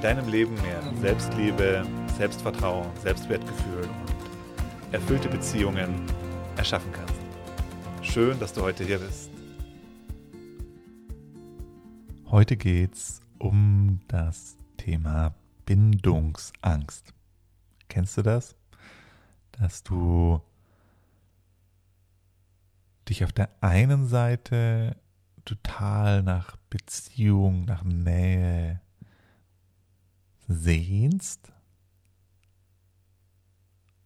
deinem Leben mehr Selbstliebe, Selbstvertrauen, Selbstwertgefühl und erfüllte Beziehungen erschaffen kannst. Schön, dass du heute hier bist. Heute geht es um das Thema Bindungsangst. Kennst du das? Dass du dich auf der einen Seite total nach Beziehung, nach Nähe, sehnst,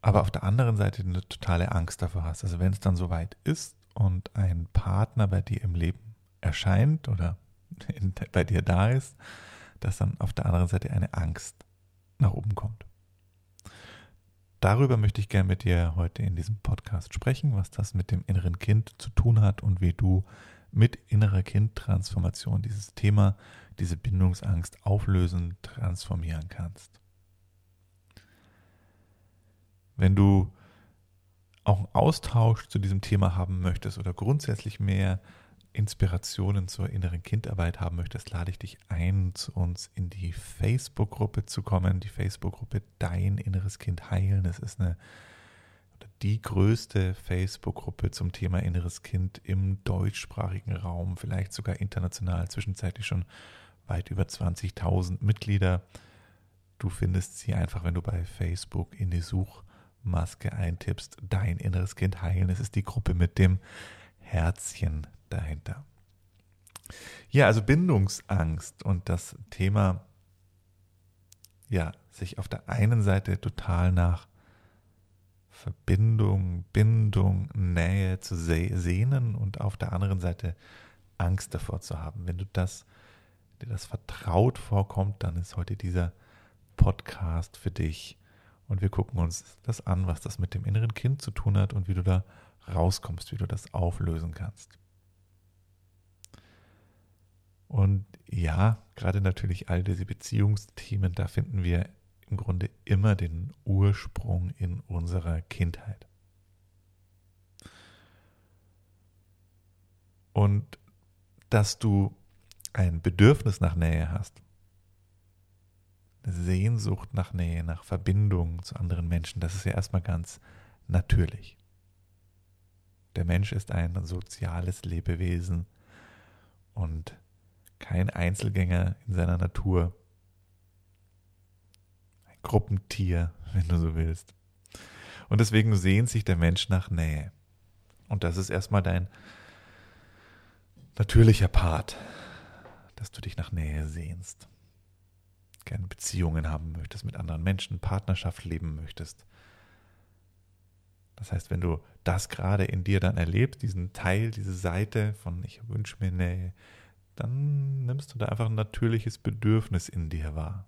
aber auf der anderen Seite eine totale Angst davor hast. Also wenn es dann soweit ist und ein Partner bei dir im Leben erscheint oder in, bei dir da ist, dass dann auf der anderen Seite eine Angst nach oben kommt. Darüber möchte ich gerne mit dir heute in diesem Podcast sprechen, was das mit dem inneren Kind zu tun hat und wie du mit innerer Kindtransformation dieses Thema diese Bindungsangst auflösen, transformieren kannst. Wenn du auch einen Austausch zu diesem Thema haben möchtest oder grundsätzlich mehr Inspirationen zur inneren Kindarbeit haben möchtest, lade ich dich ein, zu uns in die Facebook-Gruppe zu kommen. Die Facebook-Gruppe Dein inneres Kind heilen. Es ist eine die größte Facebook-Gruppe zum Thema inneres Kind im deutschsprachigen Raum, vielleicht sogar international, zwischenzeitlich schon weit über 20.000 Mitglieder. Du findest sie einfach, wenn du bei Facebook in die Suchmaske eintippst, dein inneres Kind heilen. Es ist die Gruppe mit dem Herzchen dahinter. Ja, also Bindungsangst und das Thema, ja, sich auf der einen Seite total nach Verbindung, Bindung, Nähe zu sehnen und auf der anderen Seite Angst davor zu haben. Wenn du das dir das vertraut vorkommt, dann ist heute dieser Podcast für dich. Und wir gucken uns das an, was das mit dem inneren Kind zu tun hat und wie du da rauskommst, wie du das auflösen kannst. Und ja, gerade natürlich all diese Beziehungsthemen, da finden wir im Grunde immer den Ursprung in unserer Kindheit. Und dass du ein Bedürfnis nach Nähe hast, eine Sehnsucht nach Nähe, nach Verbindung zu anderen Menschen, das ist ja erstmal ganz natürlich. Der Mensch ist ein soziales Lebewesen und kein Einzelgänger in seiner Natur. Gruppentier, wenn du so willst. Und deswegen sehnt sich der Mensch nach Nähe. Und das ist erstmal dein natürlicher Part dass du dich nach Nähe sehnst, gerne Beziehungen haben möchtest mit anderen Menschen, Partnerschaft leben möchtest. Das heißt, wenn du das gerade in dir dann erlebst, diesen Teil, diese Seite von ich wünsche mir Nähe, dann nimmst du da einfach ein natürliches Bedürfnis in dir wahr.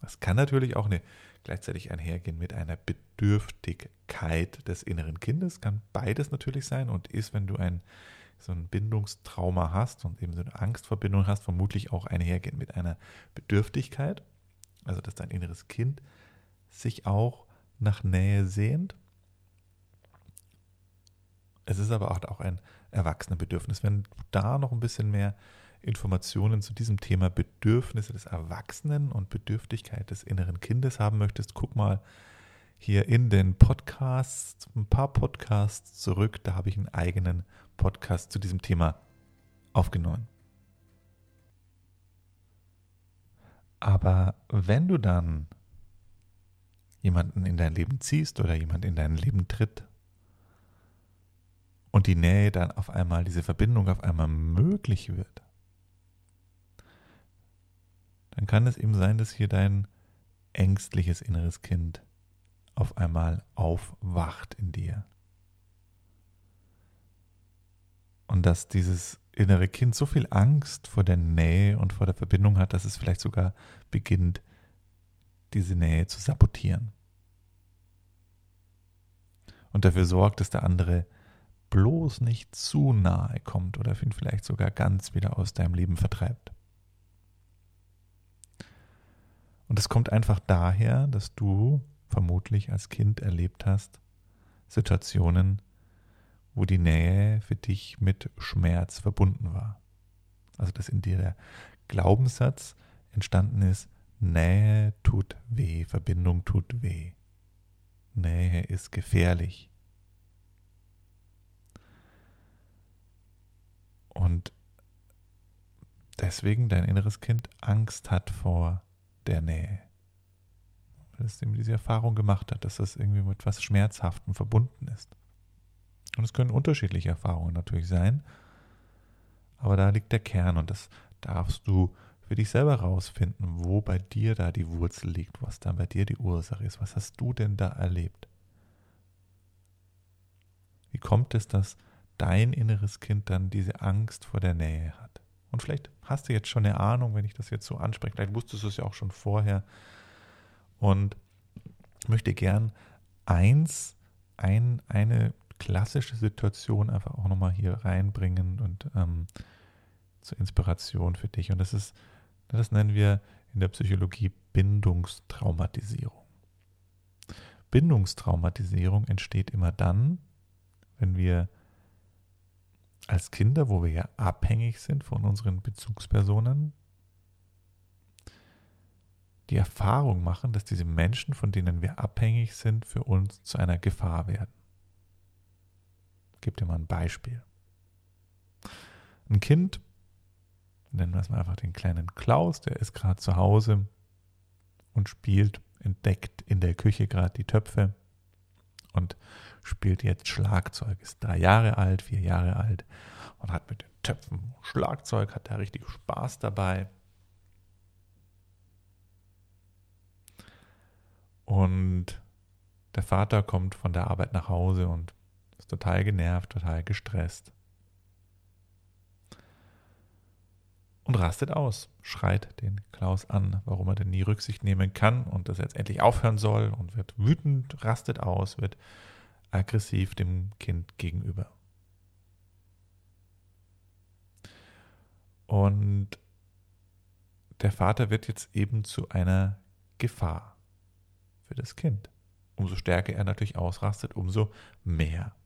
Das kann natürlich auch eine, gleichzeitig einhergehen mit einer Bedürftigkeit des inneren Kindes, kann beides natürlich sein und ist, wenn du ein so ein Bindungstrauma hast und eben so eine Angstverbindung hast, vermutlich auch einhergehend mit einer Bedürftigkeit, also dass dein inneres Kind sich auch nach Nähe sehnt. Es ist aber auch ein Erwachsenenbedürfnis. Wenn du da noch ein bisschen mehr Informationen zu diesem Thema Bedürfnisse des Erwachsenen und Bedürftigkeit des inneren Kindes haben möchtest, guck mal hier in den Podcasts, ein paar Podcasts zurück, da habe ich einen eigenen Podcast zu diesem Thema aufgenommen. Aber wenn du dann jemanden in dein Leben ziehst oder jemand in dein Leben tritt und die Nähe dann auf einmal, diese Verbindung auf einmal möglich wird, dann kann es eben sein, dass hier dein ängstliches inneres Kind auf einmal aufwacht in dir. Und dass dieses innere Kind so viel Angst vor der Nähe und vor der Verbindung hat, dass es vielleicht sogar beginnt, diese Nähe zu sabotieren. Und dafür sorgt, dass der andere bloß nicht zu nahe kommt oder ihn vielleicht sogar ganz wieder aus deinem Leben vertreibt. Und es kommt einfach daher, dass du vermutlich als Kind erlebt hast, Situationen, wo die Nähe für dich mit Schmerz verbunden war. Also dass in dir der Glaubenssatz entstanden ist, Nähe tut weh, Verbindung tut weh. Nähe ist gefährlich. Und deswegen dein inneres Kind Angst hat vor der Nähe. Weil es eben diese Erfahrung gemacht hat, dass das irgendwie mit etwas Schmerzhaftem verbunden ist. Und es können unterschiedliche Erfahrungen natürlich sein, aber da liegt der Kern und das darfst du für dich selber rausfinden, wo bei dir da die Wurzel liegt, was da bei dir die Ursache ist. Was hast du denn da erlebt? Wie kommt es, dass dein inneres Kind dann diese Angst vor der Nähe hat? Und vielleicht hast du jetzt schon eine Ahnung, wenn ich das jetzt so anspreche. Vielleicht wusstest du es ja auch schon vorher. Und möchte gern eins, ein, eine klassische Situation einfach auch nochmal hier reinbringen und ähm, zur Inspiration für dich. Und das ist, das nennen wir in der Psychologie Bindungstraumatisierung. Bindungstraumatisierung entsteht immer dann, wenn wir als Kinder, wo wir ja abhängig sind von unseren Bezugspersonen, die Erfahrung machen, dass diese Menschen, von denen wir abhängig sind, für uns zu einer Gefahr werden. Ich gebe dir mal ein Beispiel. Ein Kind, nennen wir es mal einfach den kleinen Klaus, der ist gerade zu Hause und spielt, entdeckt in der Küche gerade die Töpfe und spielt jetzt Schlagzeug, ist drei Jahre alt, vier Jahre alt und hat mit den Töpfen Schlagzeug, hat da richtig Spaß dabei. Und der Vater kommt von der Arbeit nach Hause und ist total genervt, total gestresst. Und rastet aus, schreit den Klaus an, warum er denn nie Rücksicht nehmen kann und dass er jetzt endlich aufhören soll und wird wütend, rastet aus, wird aggressiv dem Kind gegenüber. Und der Vater wird jetzt eben zu einer Gefahr für das Kind. Umso stärker er natürlich ausrastet, umso mehr.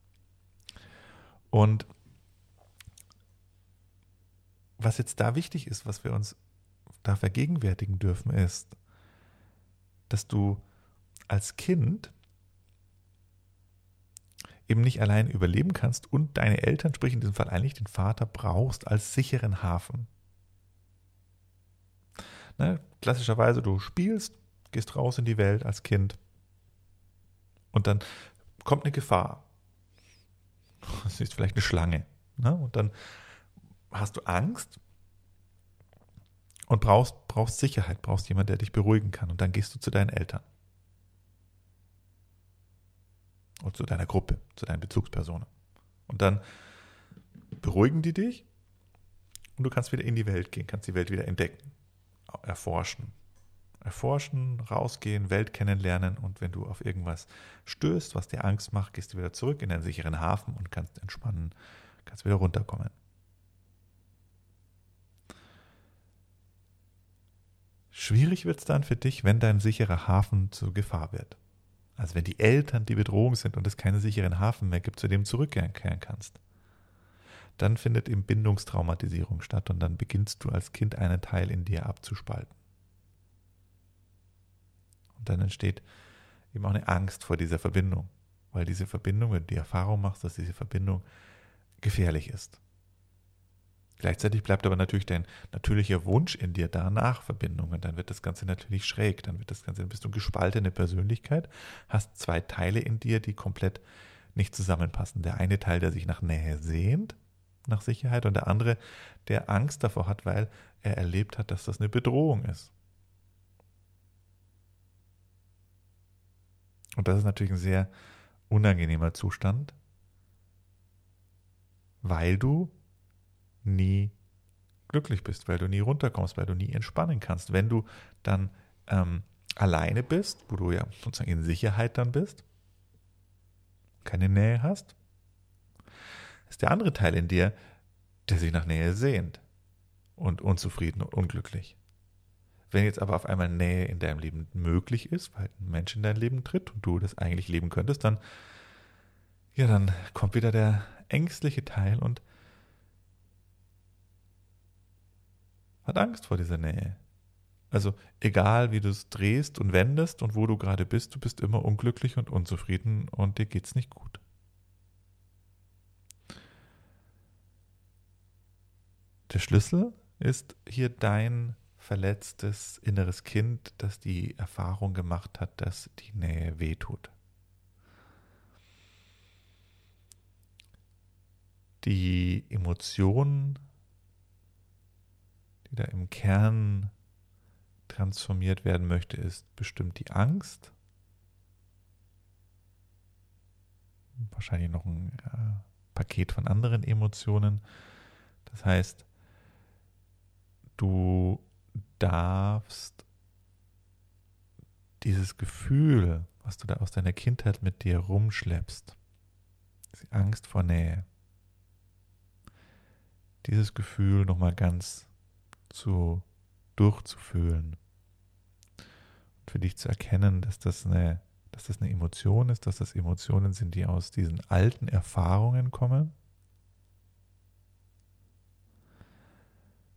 Und was jetzt da wichtig ist, was wir uns da vergegenwärtigen dürfen, ist, dass du als Kind eben nicht allein überleben kannst und deine Eltern, sprich in diesem Fall eigentlich den Vater, brauchst als sicheren Hafen. Ne? Klassischerweise, du spielst, gehst raus in die Welt als Kind und dann kommt eine Gefahr. Das ist vielleicht eine Schlange. Ne? Und dann hast du Angst und brauchst, brauchst Sicherheit, brauchst jemanden, der dich beruhigen kann. Und dann gehst du zu deinen Eltern. Und zu deiner Gruppe, zu deinen Bezugspersonen. Und dann beruhigen die dich und du kannst wieder in die Welt gehen, kannst die Welt wieder entdecken, erforschen, erforschen, rausgehen, Welt kennenlernen und wenn du auf irgendwas stößt, was dir Angst macht, gehst du wieder zurück in einen sicheren Hafen und kannst entspannen, kannst wieder runterkommen. Schwierig wird es dann für dich, wenn dein sicherer Hafen zur Gefahr wird. Also wenn die Eltern die Bedrohung sind und es keinen sicheren Hafen mehr gibt, zu dem du zurückkehren kannst. Dann findet eben Bindungstraumatisierung statt und dann beginnst du als Kind einen Teil in dir abzuspalten. Und dann entsteht eben auch eine Angst vor dieser Verbindung, weil diese Verbindung, wenn du die Erfahrung machst, dass diese Verbindung gefährlich ist. Gleichzeitig bleibt aber natürlich dein natürlicher Wunsch in dir da nach Verbindung und dann wird das Ganze natürlich schräg, dann wird das Ganze, dann bist du gespaltene Persönlichkeit, hast zwei Teile in dir, die komplett nicht zusammenpassen. Der eine Teil, der sich nach Nähe sehnt, nach Sicherheit und der andere, der Angst davor hat, weil er erlebt hat, dass das eine Bedrohung ist. Und das ist natürlich ein sehr unangenehmer Zustand, weil du nie glücklich bist, weil du nie runterkommst, weil du nie entspannen kannst. Wenn du dann ähm, alleine bist, wo du ja sozusagen in Sicherheit dann bist, keine Nähe hast, ist der andere Teil in dir, der sich nach Nähe sehnt und unzufrieden und unglücklich. Wenn jetzt aber auf einmal Nähe in deinem Leben möglich ist, weil ein Mensch in dein Leben tritt und du das eigentlich leben könntest, dann, ja, dann kommt wieder der ängstliche Teil und hat Angst vor dieser Nähe. Also egal, wie du es drehst und wendest und wo du gerade bist, du bist immer unglücklich und unzufrieden und dir geht's nicht gut. Der Schlüssel ist hier dein verletztes inneres Kind, das die Erfahrung gemacht hat, dass die Nähe wehtut. Die Emotion, die da im Kern transformiert werden möchte, ist bestimmt die Angst. Wahrscheinlich noch ein äh, Paket von anderen Emotionen. Das heißt, du darfst dieses Gefühl, was du da aus deiner Kindheit mit dir rumschleppst, die Angst vor Nähe, dieses Gefühl nochmal ganz zu durchzufühlen. Und für dich zu erkennen, dass das eine dass das eine Emotion ist, dass das Emotionen sind, die aus diesen alten Erfahrungen kommen.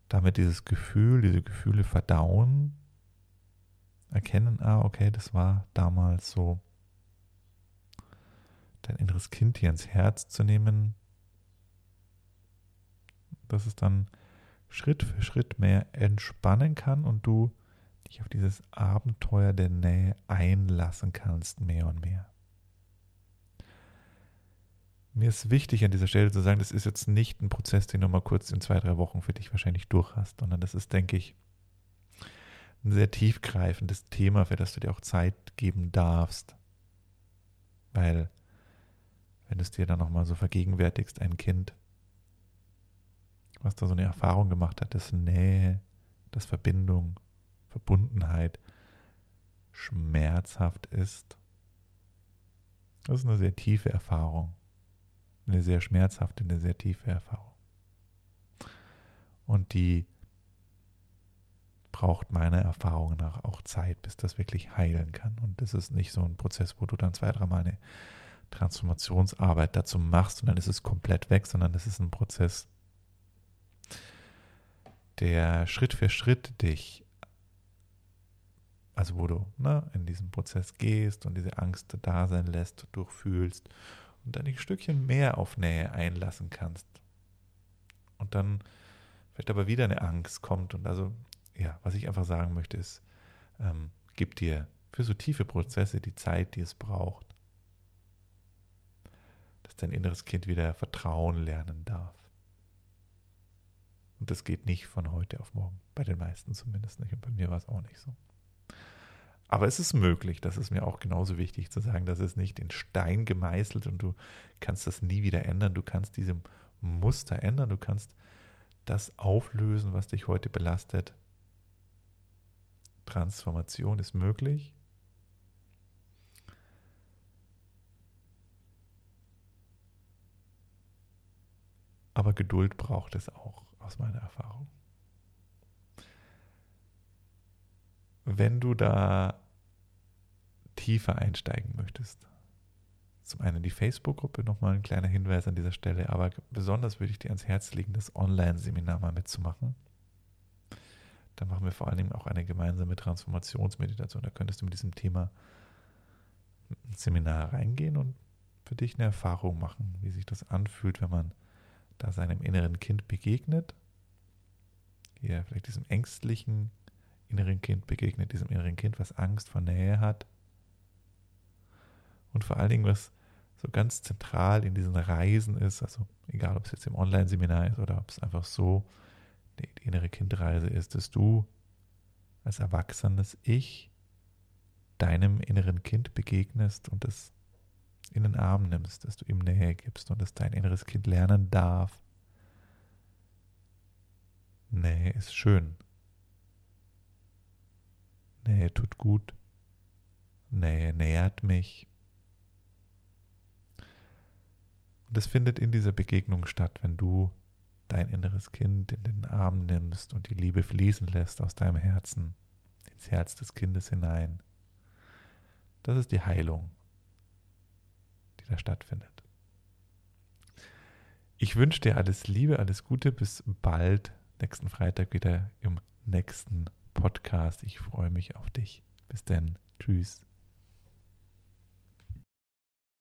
Damit dieses Gefühl, diese Gefühle verdauen, erkennen, ah, okay, das war damals so, dein inneres Kind hier ins Herz zu nehmen, dass es dann Schritt für Schritt mehr entspannen kann und du dich auf dieses Abenteuer der Nähe einlassen kannst, mehr und mehr. Mir ist wichtig an dieser Stelle zu sagen, das ist jetzt nicht ein Prozess, den du mal kurz in zwei, drei Wochen für dich wahrscheinlich durch hast, sondern das ist, denke ich, ein sehr tiefgreifendes Thema, für das du dir auch Zeit geben darfst. Weil, wenn du es dir dann nochmal so vergegenwärtigst, ein Kind, was da so eine Erfahrung gemacht hat, dass Nähe, dass Verbindung, Verbundenheit schmerzhaft ist, das ist eine sehr tiefe Erfahrung eine sehr schmerzhafte, eine sehr tiefe Erfahrung. Und die braucht meiner Erfahrung nach auch Zeit, bis das wirklich heilen kann. Und das ist nicht so ein Prozess, wo du dann zwei, dreimal eine Transformationsarbeit dazu machst und dann ist es komplett weg, sondern das ist ein Prozess, der Schritt für Schritt dich, also wo du ne, in diesen Prozess gehst und diese Angst da sein lässt, durchfühlst und dann ein Stückchen mehr auf Nähe einlassen kannst. Und dann vielleicht aber wieder eine Angst kommt. Und also, ja, was ich einfach sagen möchte, ist, ähm, gib dir für so tiefe Prozesse die Zeit, die es braucht. Dass dein inneres Kind wieder Vertrauen lernen darf. Und das geht nicht von heute auf morgen. Bei den meisten zumindest nicht. Und bei mir war es auch nicht so. Aber es ist möglich, das ist mir auch genauso wichtig zu sagen, das ist nicht in Stein gemeißelt und du kannst das nie wieder ändern. Du kannst diese Muster ändern, du kannst das auflösen, was dich heute belastet. Transformation ist möglich. Aber Geduld braucht es auch, aus meiner Erfahrung. Wenn du da tiefer einsteigen möchtest. Zum einen die Facebook-Gruppe, nochmal ein kleiner Hinweis an dieser Stelle, aber besonders würde ich dir ans Herz legen, das Online-Seminar mal mitzumachen. Da machen wir vor allen Dingen auch eine gemeinsame Transformationsmeditation. Da könntest du mit diesem Thema ein Seminar reingehen und für dich eine Erfahrung machen, wie sich das anfühlt, wenn man da seinem inneren Kind begegnet. Hier vielleicht diesem ängstlichen inneren Kind begegnet, diesem inneren Kind, was Angst vor Nähe hat und vor allen Dingen, was so ganz zentral in diesen Reisen ist, also egal ob es jetzt im Online-Seminar ist oder ob es einfach so die, die innere Kindreise ist, dass du als erwachsenes Ich deinem inneren Kind begegnest und es in den Arm nimmst, dass du ihm Nähe gibst und dass dein inneres Kind lernen darf. Nähe ist schön. Nähe tut gut. Nähe nährt mich. Und es findet in dieser Begegnung statt, wenn du dein inneres Kind in den Arm nimmst und die Liebe fließen lässt aus deinem Herzen ins Herz des Kindes hinein. Das ist die Heilung, die da stattfindet. Ich wünsche dir alles Liebe, alles Gute, bis bald, nächsten Freitag wieder im nächsten Podcast. Ich freue mich auf dich. Bis dann. Tschüss.